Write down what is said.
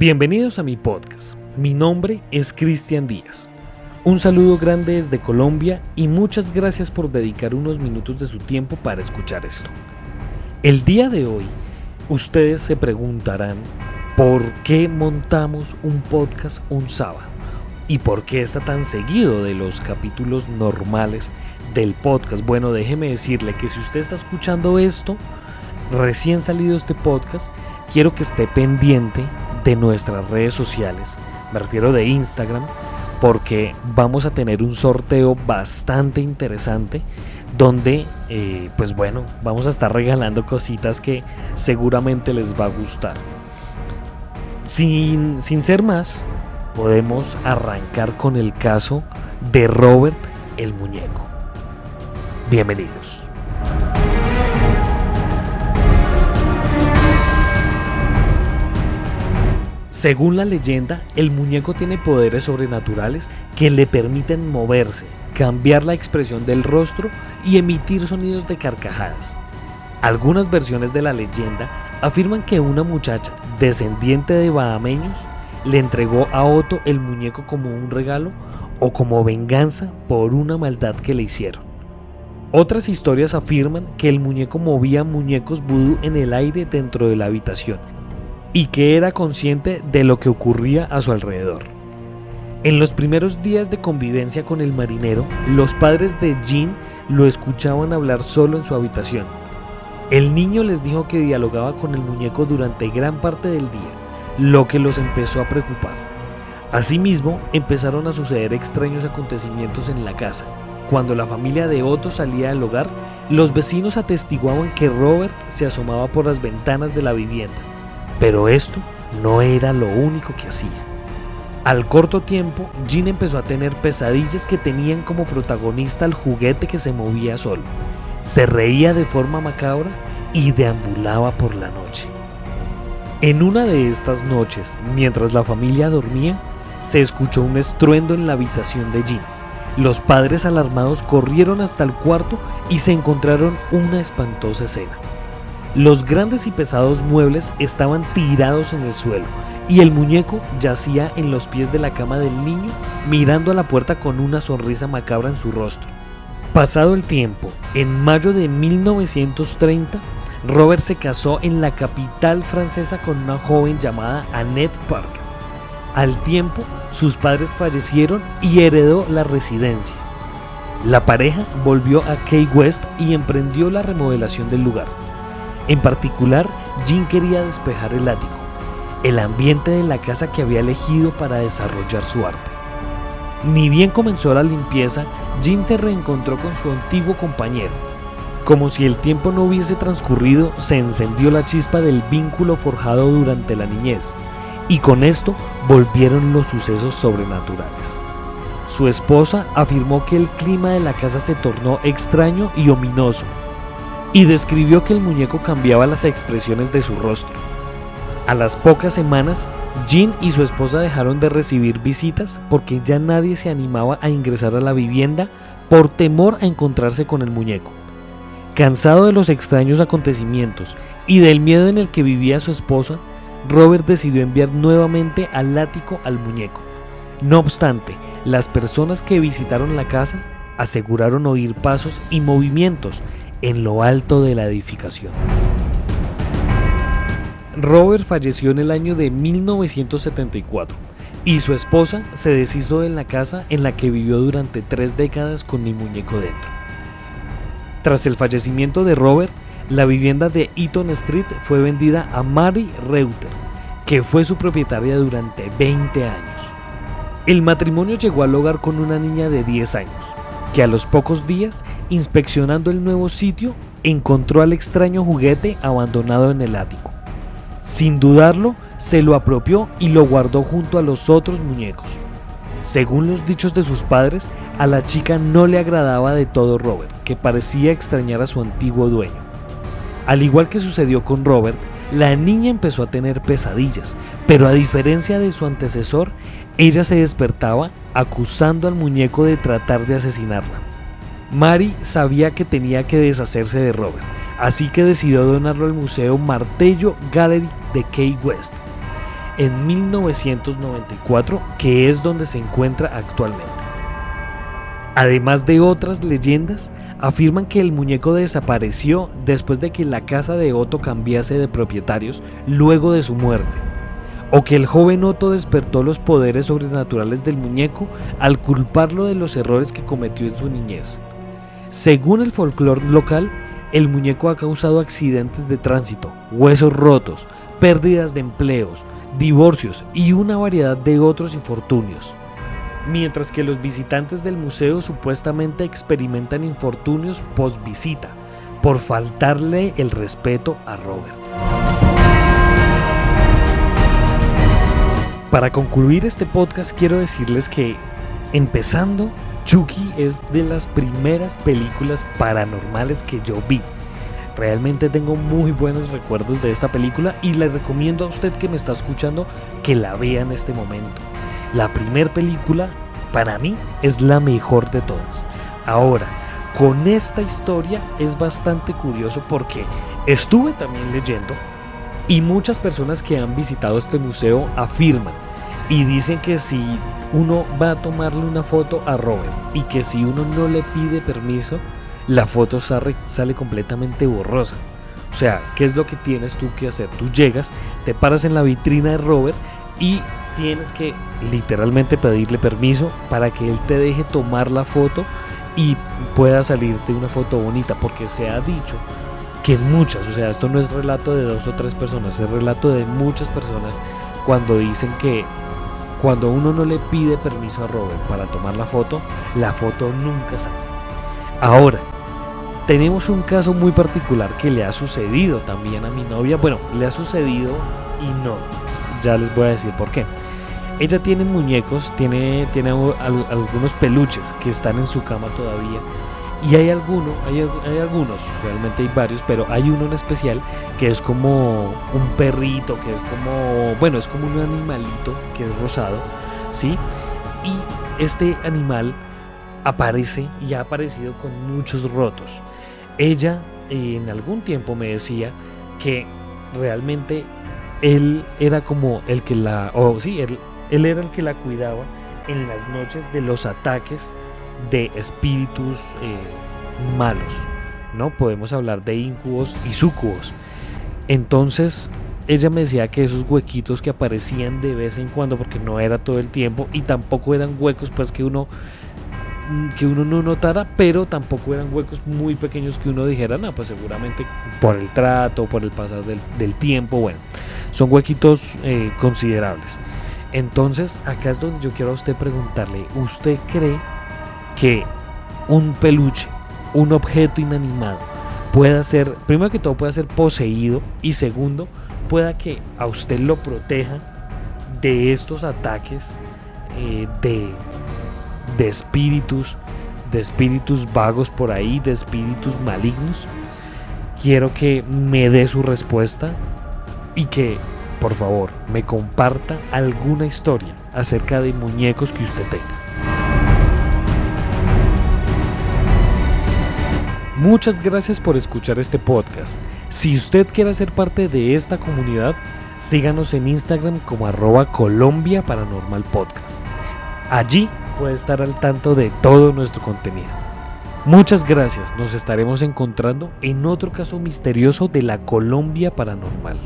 Bienvenidos a mi podcast. Mi nombre es Cristian Díaz. Un saludo grande desde Colombia y muchas gracias por dedicar unos minutos de su tiempo para escuchar esto. El día de hoy, ustedes se preguntarán por qué montamos un podcast un sábado y por qué está tan seguido de los capítulos normales del podcast. Bueno, déjeme decirle que si usted está escuchando esto, recién salido este podcast, quiero que esté pendiente de nuestras redes sociales. Me refiero de Instagram, porque vamos a tener un sorteo bastante interesante donde, eh, pues bueno, vamos a estar regalando cositas que seguramente les va a gustar. Sin, sin ser más, podemos arrancar con el caso de Robert el Muñeco. Bienvenidos. Según la leyenda, el muñeco tiene poderes sobrenaturales que le permiten moverse, cambiar la expresión del rostro y emitir sonidos de carcajadas. Algunas versiones de la leyenda afirman que una muchacha descendiente de bahameños le entregó a Otto el muñeco como un regalo o como venganza por una maldad que le hicieron. Otras historias afirman que el muñeco movía muñecos vudú en el aire dentro de la habitación y que era consciente de lo que ocurría a su alrededor. En los primeros días de convivencia con el marinero, los padres de Jean lo escuchaban hablar solo en su habitación. El niño les dijo que dialogaba con el muñeco durante gran parte del día, lo que los empezó a preocupar. Asimismo, empezaron a suceder extraños acontecimientos en la casa. Cuando la familia de Otto salía del hogar, los vecinos atestiguaban que Robert se asomaba por las ventanas de la vivienda pero esto no era lo único que hacía. Al corto tiempo, Jean empezó a tener pesadillas que tenían como protagonista al juguete que se movía solo. Se reía de forma macabra y deambulaba por la noche. En una de estas noches, mientras la familia dormía, se escuchó un estruendo en la habitación de Jean. Los padres alarmados corrieron hasta el cuarto y se encontraron una espantosa escena. Los grandes y pesados muebles estaban tirados en el suelo y el muñeco yacía en los pies de la cama del niño mirando a la puerta con una sonrisa macabra en su rostro. Pasado el tiempo, en mayo de 1930, Robert se casó en la capital francesa con una joven llamada Annette Parker. Al tiempo, sus padres fallecieron y heredó la residencia. La pareja volvió a Key West y emprendió la remodelación del lugar. En particular, Jean quería despejar el ático, el ambiente de la casa que había elegido para desarrollar su arte. Ni bien comenzó la limpieza, Jean se reencontró con su antiguo compañero. Como si el tiempo no hubiese transcurrido, se encendió la chispa del vínculo forjado durante la niñez, y con esto volvieron los sucesos sobrenaturales. Su esposa afirmó que el clima de la casa se tornó extraño y ominoso, y describió que el muñeco cambiaba las expresiones de su rostro. A las pocas semanas, Jean y su esposa dejaron de recibir visitas porque ya nadie se animaba a ingresar a la vivienda por temor a encontrarse con el muñeco. Cansado de los extraños acontecimientos y del miedo en el que vivía su esposa, Robert decidió enviar nuevamente al ático al muñeco. No obstante, las personas que visitaron la casa aseguraron oír pasos y movimientos en lo alto de la edificación. Robert falleció en el año de 1974 y su esposa se deshizo de la casa en la que vivió durante tres décadas con el muñeco dentro. Tras el fallecimiento de Robert, la vivienda de Eaton Street fue vendida a Mary Reuter, que fue su propietaria durante 20 años. El matrimonio llegó al hogar con una niña de 10 años, que a los pocos días, inspeccionando el nuevo sitio, encontró al extraño juguete abandonado en el ático. Sin dudarlo, se lo apropió y lo guardó junto a los otros muñecos. Según los dichos de sus padres, a la chica no le agradaba de todo Robert, que parecía extrañar a su antiguo dueño. Al igual que sucedió con Robert, la niña empezó a tener pesadillas, pero a diferencia de su antecesor, ella se despertaba acusando al muñeco de tratar de asesinarla. Mary sabía que tenía que deshacerse de Robert, así que decidió donarlo al Museo Martello Gallery de Key West. en 1994, que es donde se encuentra actualmente. Además de otras leyendas, afirman que el muñeco desapareció después de que la casa de Otto cambiase de propietarios luego de su muerte, o que el joven Otto despertó los poderes sobrenaturales del muñeco al culparlo de los errores que cometió en su niñez. Según el folclore local, el muñeco ha causado accidentes de tránsito, huesos rotos, pérdidas de empleos, divorcios y una variedad de otros infortunios. Mientras que los visitantes del museo supuestamente experimentan infortunios post visita por faltarle el respeto a Robert. Para concluir este podcast quiero decirles que empezando Chucky es de las primeras películas paranormales que yo vi. Realmente tengo muy buenos recuerdos de esta película y le recomiendo a usted que me está escuchando que la vea en este momento. La primera película para mí es la mejor de todas. Ahora, con esta historia es bastante curioso porque estuve también leyendo y muchas personas que han visitado este museo afirman y dicen que si uno va a tomarle una foto a Robert y que si uno no le pide permiso, la foto sale, sale, completamente borrosa. O sea, ¿qué es lo que tienes tú que hacer? Tú llegas, te paras en la vitrina de Robert y tienes que literalmente pedirle permiso para que él te deje tomar la foto y pueda salirte una foto bonita, porque se ha dicho que muchas, o sea, esto no es relato de dos o tres personas, es relato de muchas personas cuando dicen que cuando uno no le pide permiso a Robert para tomar la foto, la foto nunca sale. Ahora, tenemos un caso muy particular que le ha sucedido también a mi novia. Bueno, le ha sucedido y no. Ya les voy a decir por qué. Ella tiene muñecos, tiene, tiene algunos peluches que están en su cama todavía. Y hay alguno, hay, hay, algunos, realmente hay varios, pero hay uno en especial que es como un perrito, que es como, bueno, es como un animalito que es rosado, ¿sí? Y este animal aparece y ha aparecido con muchos rotos. Ella en algún tiempo me decía que realmente él era como el que la, o sí, él, él era el que la cuidaba en las noches de los ataques de espíritus eh, malos, ¿no? Podemos hablar de incubos y sucubos. Entonces, ella me decía que esos huequitos que aparecían de vez en cuando, porque no era todo el tiempo, y tampoco eran huecos pues que uno mm, que uno no notara, pero tampoco eran huecos muy pequeños que uno dijera, no, pues seguramente por el trato, por el pasar del, tiempo, bueno, son huequitos eh, considerables. Entonces, acá es donde yo quiero a usted preguntarle, ¿usted cree que un peluche, un objeto inanimado, pueda ser, primero que todo, pueda ser poseído y segundo, pueda que a usted lo proteja de estos ataques eh, de, de espíritus, de espíritus vagos por ahí, de espíritus malignos. Quiero que me dé su respuesta y que, por favor, me comparta alguna historia acerca de muñecos que usted tenga. Muchas gracias por escuchar este podcast. Si usted quiere ser parte de esta comunidad, síganos en Instagram como arroba Colombia Paranormal Podcast. Allí puede estar al tanto de todo nuestro contenido. Muchas gracias, nos estaremos encontrando en otro caso misterioso de la Colombia Paranormal.